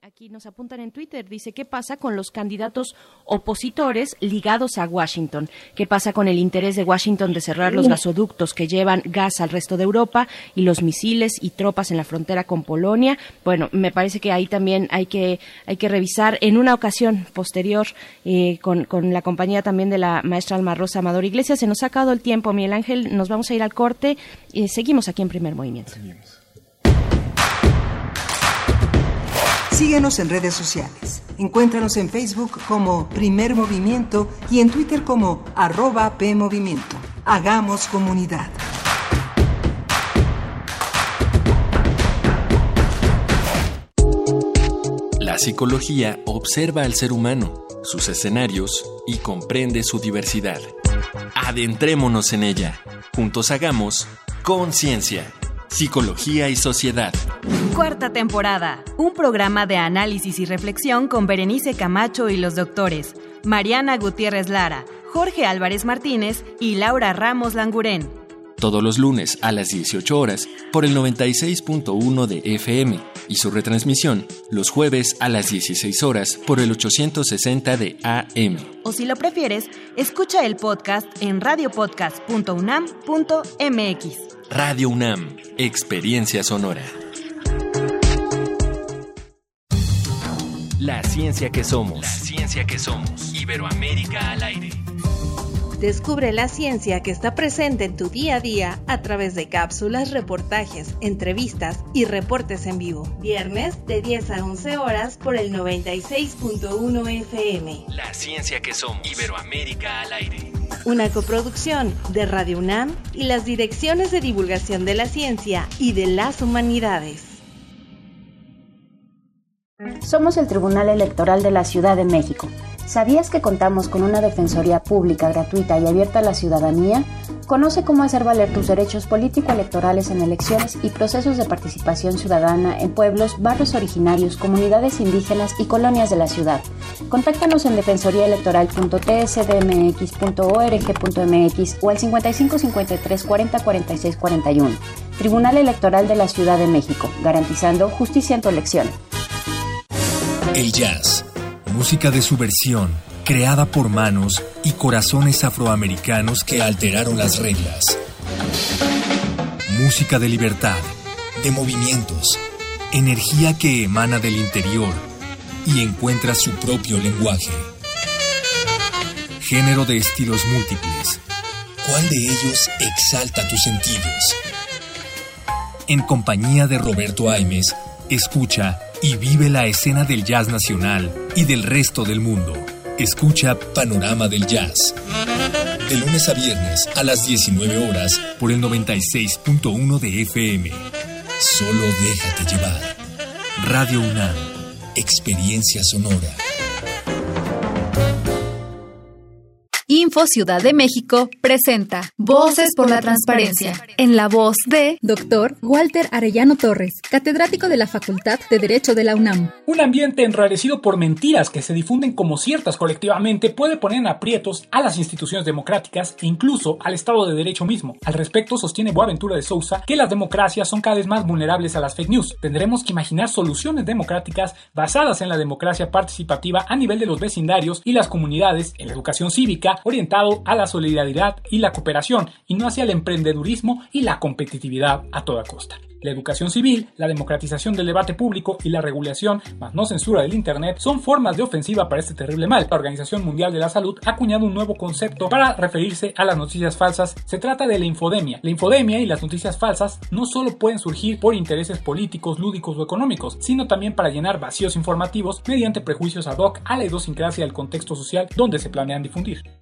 Aquí nos apuntan en Twitter, dice, ¿qué pasa con los candidatos opositores ligados a Washington? ¿Qué pasa con el interés de Washington de cerrar los gasoductos que llevan gas al resto de Europa y los misiles y tropas en la frontera con Polonia? Bueno, me parece que ahí también hay que, hay que revisar en una ocasión posterior eh, con, con, la compañía también de la maestra Alma Rosa Amador Iglesias. Se nos ha acabado el tiempo, Miguel Ángel, nos vamos a ir al corte y seguimos aquí en Primer Movimiento. Síguenos en redes sociales. Encuéntranos en Facebook como Primer Movimiento y en Twitter como arroba PMovimiento. Hagamos comunidad. La psicología observa al ser humano, sus escenarios y comprende su diversidad. Adentrémonos en ella. Juntos hagamos conciencia. Psicología y Sociedad. Cuarta temporada. Un programa de análisis y reflexión con Berenice Camacho y los doctores Mariana Gutiérrez Lara, Jorge Álvarez Martínez y Laura Ramos Langurén. Todos los lunes a las 18 horas por el 96.1 de FM y su retransmisión los jueves a las 16 horas por el 860 de AM. O si lo prefieres, escucha el podcast en radiopodcast.unam.mx. Radio UNAM, Experiencia Sonora. La ciencia que somos. La ciencia que somos. Iberoamérica al aire. Descubre la ciencia que está presente en tu día a día a través de cápsulas, reportajes, entrevistas y reportes en vivo. Viernes de 10 a 11 horas por el 96.1 FM. La ciencia que somos. Iberoamérica al aire. Una coproducción de Radio UNAM y las direcciones de divulgación de la ciencia y de las humanidades. Somos el Tribunal Electoral de la Ciudad de México. ¿Sabías que contamos con una defensoría pública, gratuita y abierta a la ciudadanía? Conoce cómo hacer valer tus derechos político-electorales en elecciones y procesos de participación ciudadana en pueblos, barrios originarios, comunidades indígenas y colonias de la ciudad. Contáctanos en defensoriaelectoral.tsdmx.org.mx o al 55 53 40 46 41. Tribunal Electoral de la Ciudad de México, garantizando justicia en tu elección. El jazz, música de subversión, creada por manos y corazones afroamericanos que alteraron las reglas. Música de libertad, de movimientos, energía que emana del interior y encuentra su propio lenguaje. Género de estilos múltiples. ¿Cuál de ellos exalta tus sentidos? En compañía de Roberto Aimes, escucha y vive la escena del jazz nacional y del resto del mundo. Escucha Panorama del Jazz. De lunes a viernes a las 19 horas por el 96.1 de FM. Solo déjate llevar. Radio UNAM. Experiencia sonora. Info Ciudad de México presenta Voces por la Transparencia, en la voz de Dr. Walter Arellano Torres, catedrático de la Facultad de Derecho de la UNAM. Un ambiente enrarecido por mentiras que se difunden como ciertas colectivamente puede poner en aprietos a las instituciones democráticas e incluso al Estado de Derecho mismo. Al respecto, sostiene Boaventura de Sousa que las democracias son cada vez más vulnerables a las fake news. Tendremos que imaginar soluciones democráticas basadas en la democracia participativa a nivel de los vecindarios y las comunidades, en la educación cívica, orientado a la solidaridad y la cooperación y no hacia el emprendedurismo y la competitividad a toda costa. La educación civil, la democratización del debate público y la regulación, más no censura del Internet, son formas de ofensiva para este terrible mal. La Organización Mundial de la Salud ha acuñado un nuevo concepto para referirse a las noticias falsas. Se trata de la infodemia. La infodemia y las noticias falsas no solo pueden surgir por intereses políticos, lúdicos o económicos, sino también para llenar vacíos informativos mediante prejuicios ad hoc a la idiosincrasia del contexto social donde se planean difundir.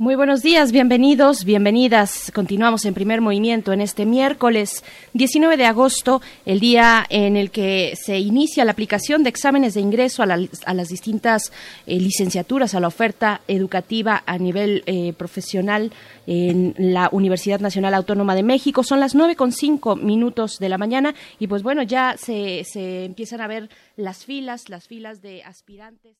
Muy buenos días, bienvenidos, bienvenidas. Continuamos en primer movimiento en este miércoles 19 de agosto, el día en el que se inicia la aplicación de exámenes de ingreso a, las distintas eh, licenciaturas, a la oferta educativa a nivel eh, profesional en la Universidad Nacional Autónoma de México. Son las nueve con cinco minutos de la mañana y pues bueno, ya se empiezan a ver las filas, las filas de aspirantes.